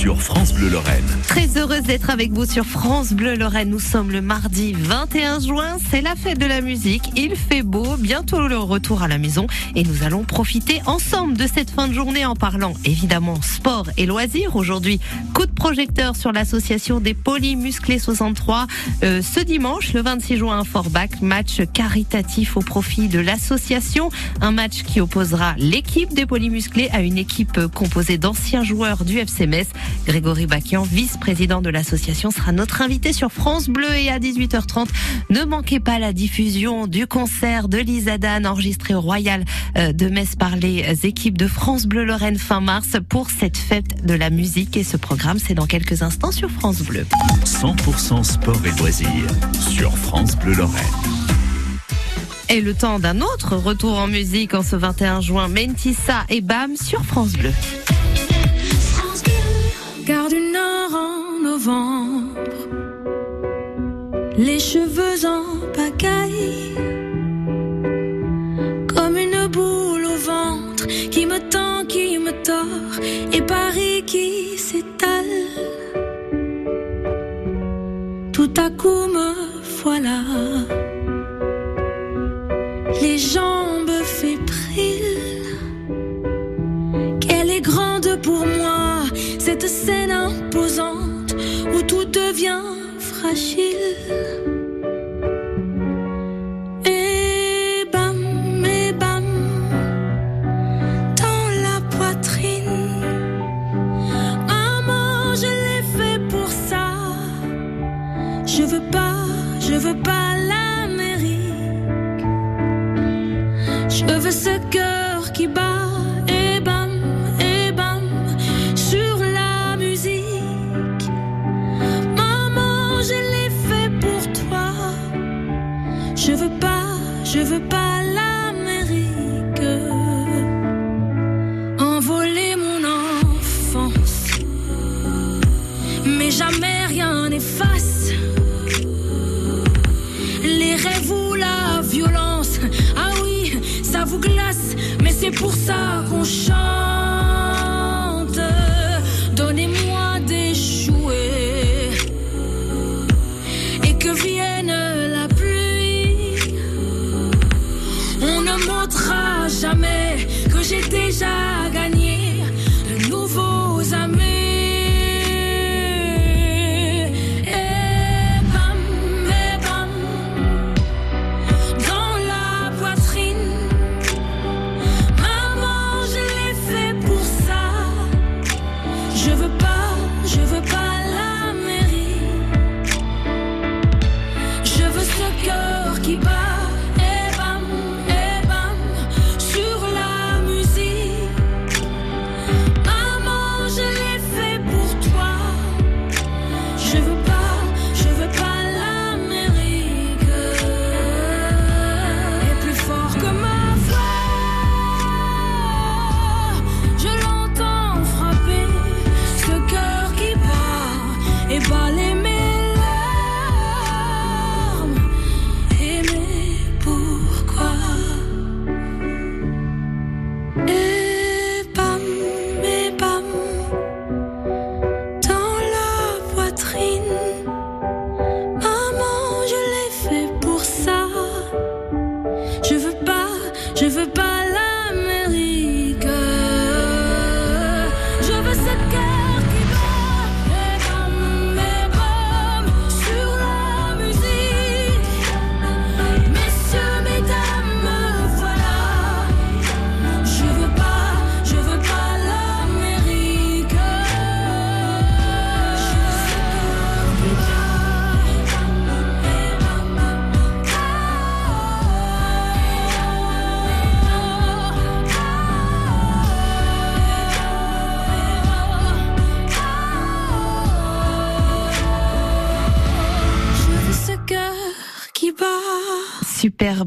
sur France Bleu Lorraine. Très heureuse d'être avec vous sur France Bleu Lorraine. Nous sommes le mardi 21 juin. C'est la fête de la musique. Il fait beau. Bientôt le retour à la maison. Et nous allons profiter ensemble de cette fin de journée en parlant évidemment sport et loisirs. Aujourd'hui, coup de projecteur sur l'association des polymusclés 63. Euh, ce dimanche, le 26 juin, à Forbach, match caritatif au profit de l'association. Un match qui opposera l'équipe des polymusclés à une équipe composée d'anciens joueurs du FC. Grégory Bakian, vice-président de l'association, sera notre invité sur France Bleu et à 18h30. Ne manquez pas la diffusion du concert de Lisa Dan enregistré au Royal euh, de Metz par les équipes de France Bleu Lorraine fin mars pour cette fête de la musique. Et ce programme, c'est dans quelques instants sur France Bleu. 100% sport et loisirs sur France Bleu Lorraine. Et le temps d'un autre retour en musique en ce 21 juin, Mentissa et Bam sur France Bleu. Gare du Nord en novembre, les cheveux en pagaille, comme une boule au ventre qui me tend, qui me tord, et Paris qui s'étale. Tout à coup me voilà, les jambes scène imposante où tout devient fragile. Et bam, et bam, dans la poitrine. Maman, je l'ai fait pour ça. Je veux pas, je veux pas pour ça qu'on chante.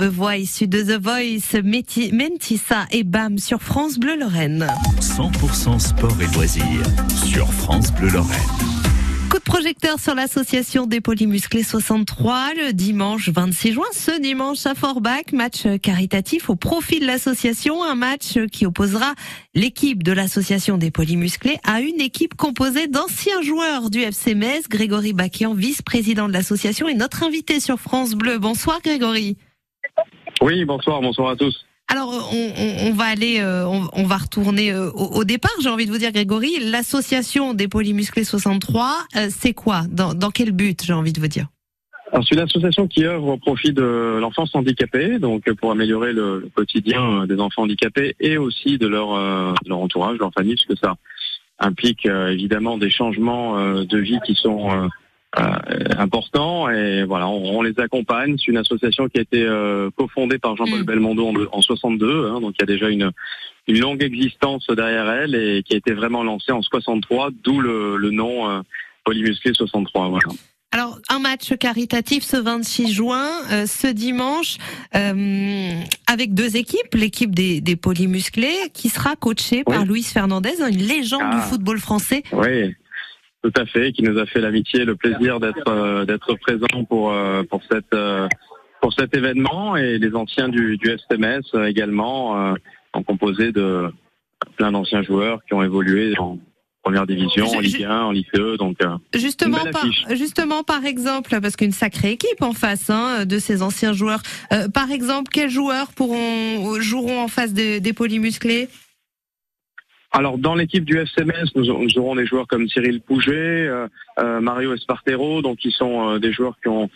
Superbe voix issue de The Voice, Mentissa et Bam sur France Bleu Lorraine. 100% sport et loisirs sur France Bleu Lorraine. Coup de projecteur sur l'association des polymusclés 63 le dimanche 26 juin. Ce dimanche à Forbach, match caritatif au profit de l'association. Un match qui opposera l'équipe de l'association des polymusclés à une équipe composée d'anciens joueurs du FC Metz. Grégory Bakian, vice-président de l'association, est notre invité sur France Bleu. Bonsoir Grégory. Oui, bonsoir, bonsoir à tous. Alors, on, va aller, euh, on, va retourner euh, au, départ. J'ai envie de vous dire, Grégory, l'association des polymusclés 63, euh, c'est quoi? Dans, quel but J'ai envie de vous dire? Alors, c'est une association qui œuvre au profit de l'enfance handicapée, donc pour améliorer le, quotidien des enfants handicapés et aussi de leur, leur entourage, de leur famille, parce que ça implique évidemment des changements de vie qui sont euh, important et voilà, on, les accompagne. C'est une association qui a été euh, cofondée par Jean-Paul mm. Belmondo en, en 62, hein, donc il y a déjà une, une longue existence derrière elle et qui a été vraiment lancée en 63, d'où le, le nom euh, Polymusclé 63. Voilà. Alors, un match caritatif ce 26 juin, euh, ce dimanche, euh, avec deux équipes, l'équipe des, des polymusclés, qui sera coachée par Luis Fernandez, une légende du ah. football français. Oui, tout à fait, qui nous a fait l'amitié, le plaisir d'être euh, d'être présent pour euh, pour cette euh, pour cet événement et les anciens du, du STMS également ont composé de plein d'anciens joueurs qui ont évolué en première division, en Ligue 1, en Ligue 2, donc justement par, justement par exemple parce qu'une sacrée équipe en face hein, de ces anciens joueurs. par exemple, quels joueurs pourront joueront en face des, des polymusclés? Alors dans l'équipe du FCMS, nous, nous, aurons des joueurs comme Cyril Pouget, euh, euh, Mario Espartero, donc qui sont euh, des joueurs qui ont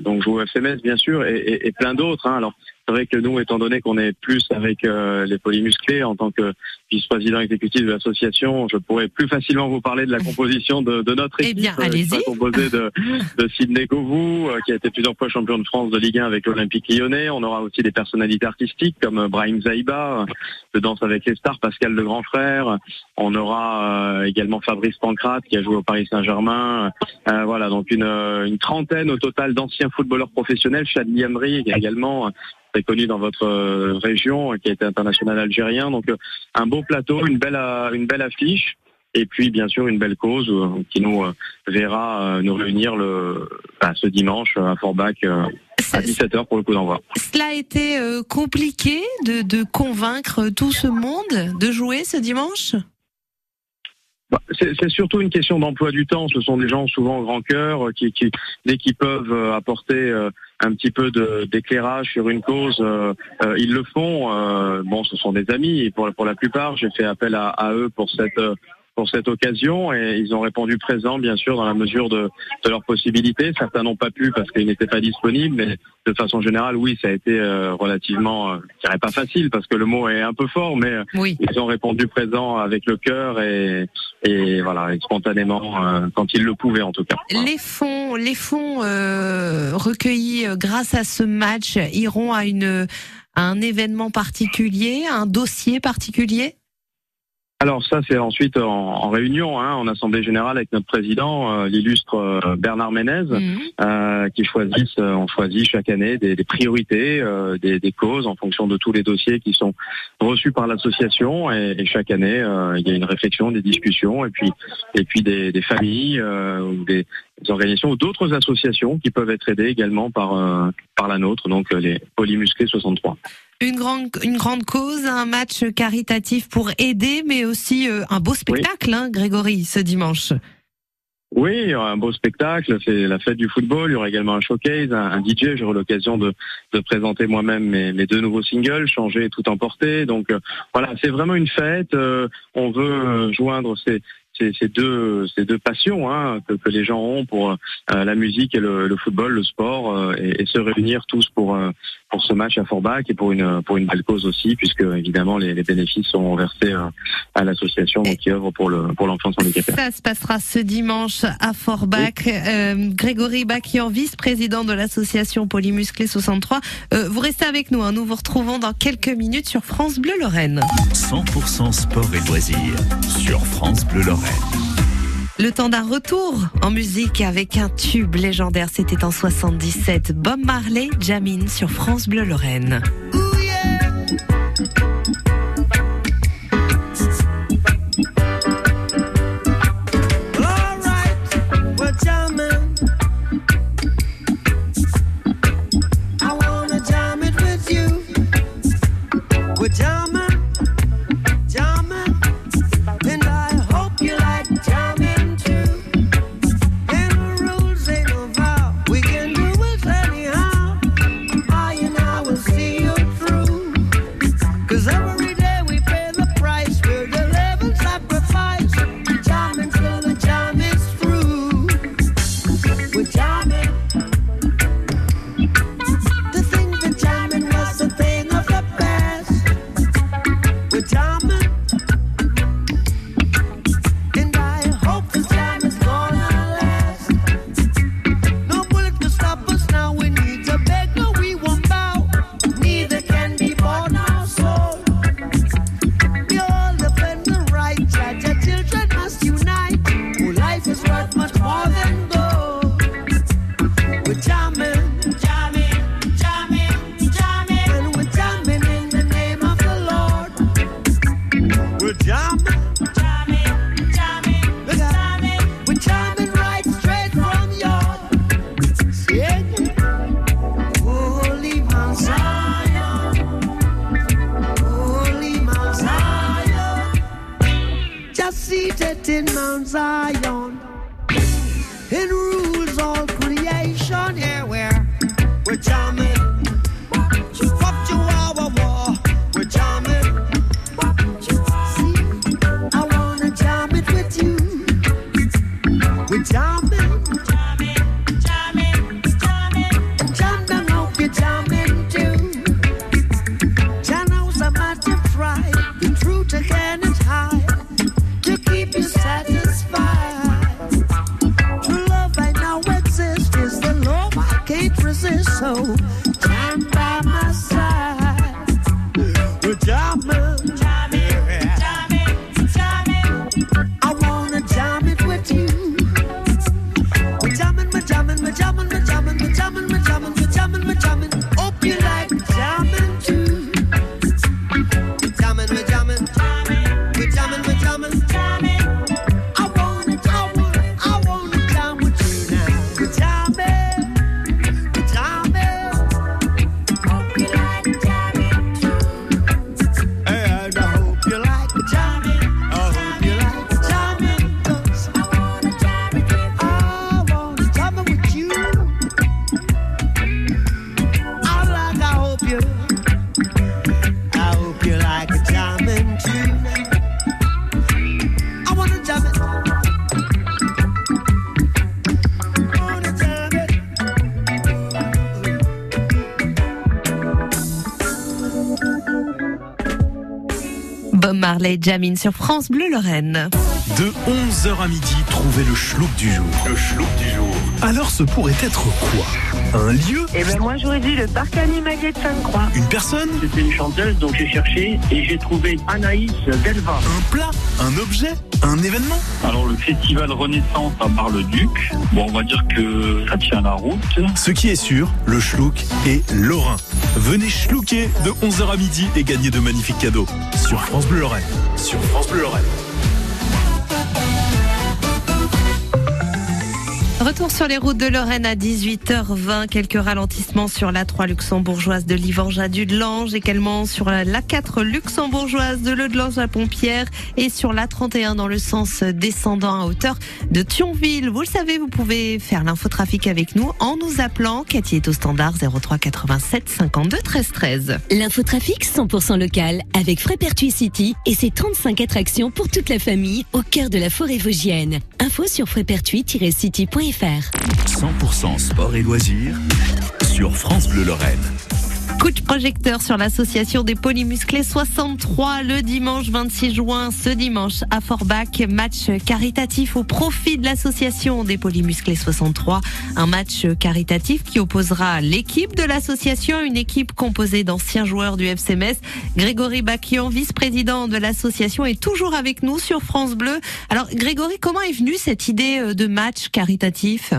donc joué au FCMS bien sûr, et, et, et plein d'autres. Hein. Alors c'est vrai que nous, étant donné qu'on est plus avec euh, les polymusclés en tant que vice-président exécutif de l'association, je pourrais plus facilement vous parler de la composition de, de notre équipe, eh bien, euh, composée de, de Sidney Govou, euh, qui a été plusieurs fois champion de France de Ligue 1 avec l'Olympique Lyonnais. On aura aussi des personnalités artistiques comme Brahim Zaïba, de Danse avec les stars, Pascal le Grand Frère. On aura également Fabrice Pancrate qui a joué au Paris Saint-Germain. voilà, donc une, une trentaine au total d'anciens footballeurs professionnels. Chadli Amri également très connu dans votre euh, région, qui a été international algérien. Donc euh, un beau plateau, une belle euh, une belle affiche. Et puis bien sûr une belle cause qui nous verra nous réunir le bah, ce dimanche à Forbach à 17h pour le coup d'envoi. Cela a été compliqué de, de convaincre tout ce monde de jouer ce dimanche? C'est surtout une question d'emploi du temps. Ce sont des gens souvent grand cœur qui, qui dès qu'ils peuvent apporter un petit peu d'éclairage sur une cause, euh, euh, ils le font. Euh, bon, ce sont des amis et pour, la plupart, j'ai fait appel à eux pour cette pour cette occasion et ils ont répondu présent, bien sûr, dans la mesure de, de leurs possibilités. Certains n'ont pas pu parce qu'ils n'étaient pas disponibles, mais de façon générale, oui, ça a été euh, relativement, euh, je dirais pas facile parce que le mot est un peu fort, mais euh, ils ont répondu présent avec le cœur et, et voilà, spontanément euh, quand ils le pouvaient en tout cas. Les fonds, les fonds recueillis grâce à ce match iront à une à un événement particulier, un dossier particulier? Alors ça, c'est ensuite en, réunion, hein, en assemblée générale avec notre président, euh, l'illustre euh, Bernard Ménez, mhm. euh, qui choisissent, on choisit chaque année des, priorités, des, causes en fonction de tous les dossiers qui sont reçus par l'association. Et, chaque année, il y a une réflexion, des discussions, et puis et puis des, des familles ou des, organisations ou d'autres associations qui peuvent être aidées également par par la nôtre, donc les Polymusclés 63 une grande, une grande cause, un match caritatif pour aider, mais aussi euh, un beau spectacle, hein, Grégory, ce dimanche. Oui, il y aura un beau spectacle, c'est la fête du football, il y aura également un showcase, un, DJ, j'aurai l'occasion de, de, présenter moi-même mes, mes, deux nouveaux singles, changer tout emporter. Donc euh, voilà, c'est vraiment une fête, euh, on veut joindre ces, ces, deux, ces deux passions hein, que, que, les gens ont pour euh, la musique et le, le, football, le sport, euh, et, et, se réunir tous pour euh, pour ce match à Forbach et pour une pour une belle cause aussi, puisque évidemment les, les bénéfices sont versés à l'association qui œuvre pour le pour l'enfance handicapée. Ça se passera ce dimanche à Forbach. Grégory Bakian, vice-président de l'association Polymusclé 63. vous restez avec nous, hein. nous vous retrouvons dans quelques minutes sur France Bleu Lorraine. 100% sport et loisirs sur France Bleu Lorraine. Le temps d'un retour en musique avec un tube légendaire, c'était en 77. Bob Marley, Jamine sur France Bleu Lorraine. Jamin sur France Bleu Lorraine. De 11h à midi, trouvez le schlouk du jour. Le schlouk du jour. Alors ce pourrait être quoi? Un lieu? Eh ben moi j'aurais dit le parc animalier de Sainte-Croix. Une personne? C'était une chanteuse, donc j'ai cherché et j'ai trouvé Anaïs Delva. Un plat? Un objet? Un événement? Alors le festival Renaissance à Bar-le-Duc, bon on va dire que ça tient la route. Ce qui est sûr, le schlouk est lorrain. Venez schlouker de 11h à midi et gagner de magnifiques cadeaux. Sur France Bleu Lorraine. Sur France Bleu Lorraine. Retour sur les routes de Lorraine à 18h20. Quelques ralentissements sur la 3 luxembourgeoise de Livange à Dudelange, également sur la 4 luxembourgeoise de Leudelange à Pompière et sur la 31 dans le sens descendant à hauteur de Thionville. Vous le savez, vous pouvez faire l'infotrafic avec nous en nous appelant. Cathy est au standard 03 87 52 13 13. L'infotrafic 100% local avec Frépertuis City et ses 35 attractions pour toute la famille au cœur de la forêt vosgienne. Info sur frépertuis-city.fr. 100% sport et loisirs sur France Bleu Lorraine. Coup de projecteur sur l'association des polymusclés 63 le dimanche 26 juin. Ce dimanche à Forbach, match caritatif au profit de l'association des polymusclés 63. Un match caritatif qui opposera l'équipe de l'association une équipe composée d'anciens joueurs du FCMS. Grégory Baquian, vice-président de l'association, est toujours avec nous sur France Bleu. Alors Grégory, comment est venue cette idée euh, de match caritatif?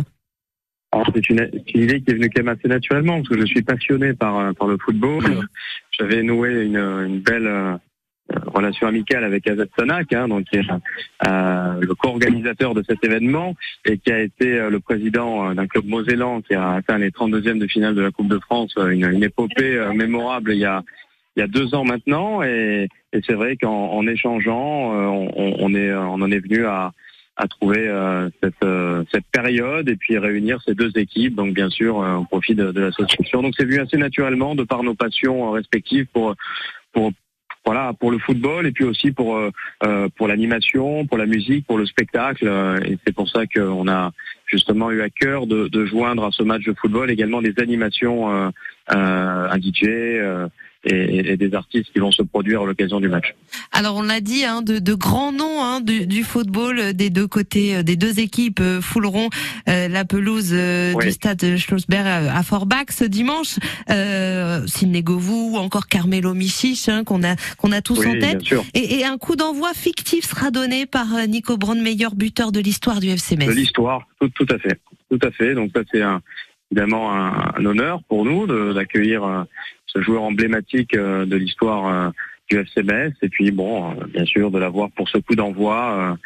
Alors, C'est une, une idée qui est venue quand même assez naturellement parce que je suis passionné par, euh, par le football. J'avais noué une, une belle euh, relation amicale avec Azad Sanak, hein, donc qui est euh, le co-organisateur de cet événement et qui a été euh, le président euh, d'un club mosellan qui a atteint les 32e de finale de la Coupe de France, euh, une, une épopée euh, mémorable il y a il y a deux ans maintenant et, et c'est vrai qu'en en échangeant, euh, on, on est on en est venu à à trouver euh, cette, euh, cette période et puis réunir ces deux équipes, donc bien sûr euh, au profit de, de l'association. Donc c'est venu assez naturellement de par nos passions euh, respectives pour pour voilà pour le football et puis aussi pour euh, euh, pour l'animation, pour la musique, pour le spectacle et c'est pour ça qu'on a justement eu à cœur de, de joindre à ce match de football également des animations un DJ et, et des artistes qui vont se produire à l'occasion du match. Alors on l'a dit, hein, de, de grands noms hein, du, du football euh, des deux côtés, euh, des deux équipes euh, fouleront euh, la pelouse euh, Oui. du stade Schlossberg à, Forbach ce dimanche. Euh, Sidney Govou ou encore Carmelo Michich hein, qu'on a qu'on a tous oui, en tête. Et, et un coup d'envoi fictif sera donné par Nico Brandmeier, buteur de l'histoire du FC de Metz. l'histoire, tout, tout à fait, tout à fait. Donc ça c'est un, évidemment un, honneur pour nous d'accueillir euh, ce joueur emblématique euh, de l'histoire euh, du FC Metz. Et puis bon, bien sûr, de l'avoir pour ce coup d'envoi,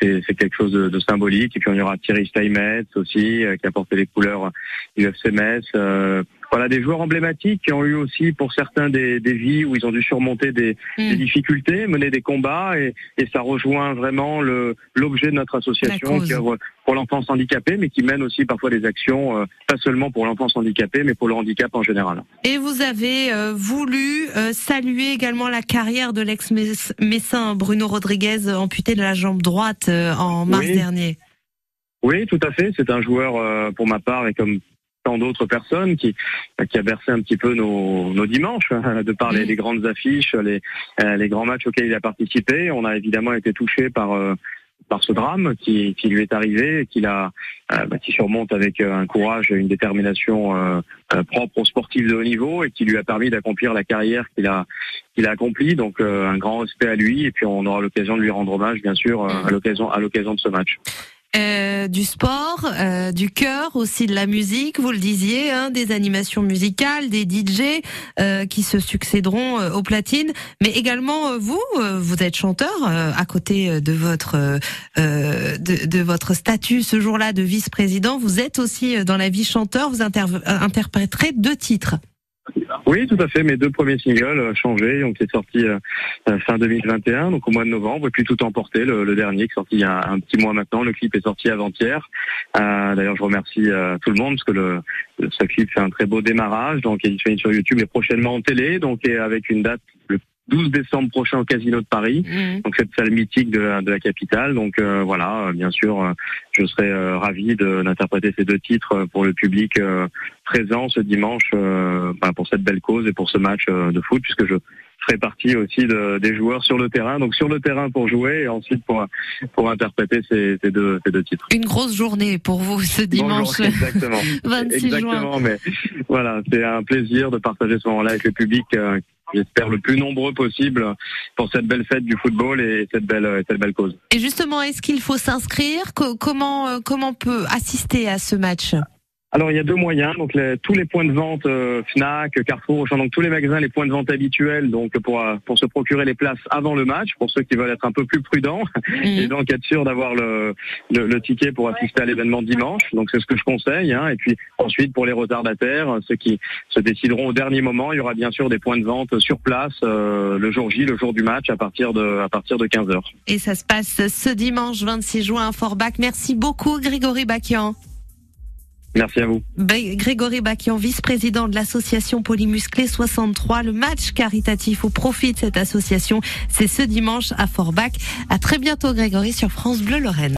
c'est quelque chose de, symbolique. Et puis on y aura Thierry Steinmetz aussi, qui a porté les couleurs du FC Metz. Euh, voilà, des joueurs emblématiques qui ont eu aussi pour certains des, des vies où ils ont dû surmonter des, des Mm. difficultés, mener des combats, et, et ça rejoint vraiment le l'objet de notre association qui œuvre pour l'enfance handicapée, mais qui mène aussi parfois des actions, euh, pas seulement pour l'enfance handicapée, mais pour le handicap en général. Et vous avez euh, voulu euh, saluer également la carrière de l'ex-messin Bruno Rodriguez, amputé de la jambe droite euh, en mars Oui. dernier. Oui, tout à fait. C'est un joueur, euh, pour ma part, et comme tant d'autres personnes, qui, qui a bercé un petit peu nos, nos dimanches, de par les, Mm. les grandes affiches, les, euh, les grands matchs auxquels il a participé. On a évidemment été touché par euh, par ce drame qui, qui lui est arrivé, et qu'il a, euh, bah, qui surmonte avec un courage et une détermination euh, euh, propre aux sportifs de haut niveau et qui lui a permis d'accomplir la carrière qu'il a qu'il a accomplie. Donc un grand respect à lui et puis on aura l'occasion de lui rendre hommage, bien sûr, à l'occasion à l'occasion de ce match. Euh, du sport, euh, du cœur, aussi de la musique, vous le disiez, hein, des animations musicales, des DJ euh, qui se succéderont euh, aux platines, mais également euh, vous, euh, vous êtes chanteur à côté de votre de, votre statut ce jour-là de vice-président. Vous êtes aussi dans la vie chanteur. Vous interpréterez deux titres. Oui, tout à fait. Mes deux premiers singles, euh, Changé, donc qui est sorti euh, euh, fin 2021, donc au mois de novembre, et puis Tout emporté, le, le dernier qui est sorti il y a un petit mois maintenant. Le clip est sorti avant-hier. Euh, D'ailleurs, je remercie euh, tout le monde parce que le, ce clip fait un très beau démarrage, donc il est disponible sur YouTube et prochainement en télé, donc et avec une date 12 décembre prochain au Casino de Paris. donc cette salle mythique de la, de la capitale. Donc euh, voilà, euh, bien sûr, euh, je serai euh, ravi de- d'interpréter ces deux titres euh, pour le public euh, présent ce dimanche euh, bah, pour cette belle cause et pour ce match de foot, puisque je ferai partie aussi de- des joueurs sur le terrain. Donc sur le terrain pour jouer et ensuite pour pour interpréter ces, ces deux ces deux titres. Une grosse journée pour vous ce dimanche Bonjour, exactement. 26 juin. Exactement, mais voilà, c'est un plaisir de partager ce moment-là avec le public. Euh, J'espère le plus nombreux possible pour cette belle fête du football et cette belle, et cette belle cause. Et justement, est-ce qu'il faut s'inscrire? Co- Comment euh, comment on peut assister à ce match? Alors il y a deux moyens, donc les- tous les points de vente euh, Fnac, Carrefour, Auchan, donc tous les magasins, les points de vente habituels, donc pour euh, pour se procurer les places avant le match, pour ceux qui veulent être un peu plus prudents et Mhm. donc être sûr d'avoir le, le le ticket pour assister à l'événement dimanche. Donc c'est ce que je conseille. Hein. Et puis ensuite pour les retardataires, ceux qui se décideront au dernier moment, il y aura bien sûr des points de vente sur place euh, le jour J, le jour du match, à partir de à partir de 15 heures. Et ça se passe ce dimanche 26 juin à Forbach. Merci beaucoup Grégory Bakian. Merci à vous. Grégory Bakian, vice-président de l'association Polymusclé 63. Le match caritatif au profit de cette association, c'est ce dimanche à Forbach. À très bientôt Grégory sur France Bleu Lorraine.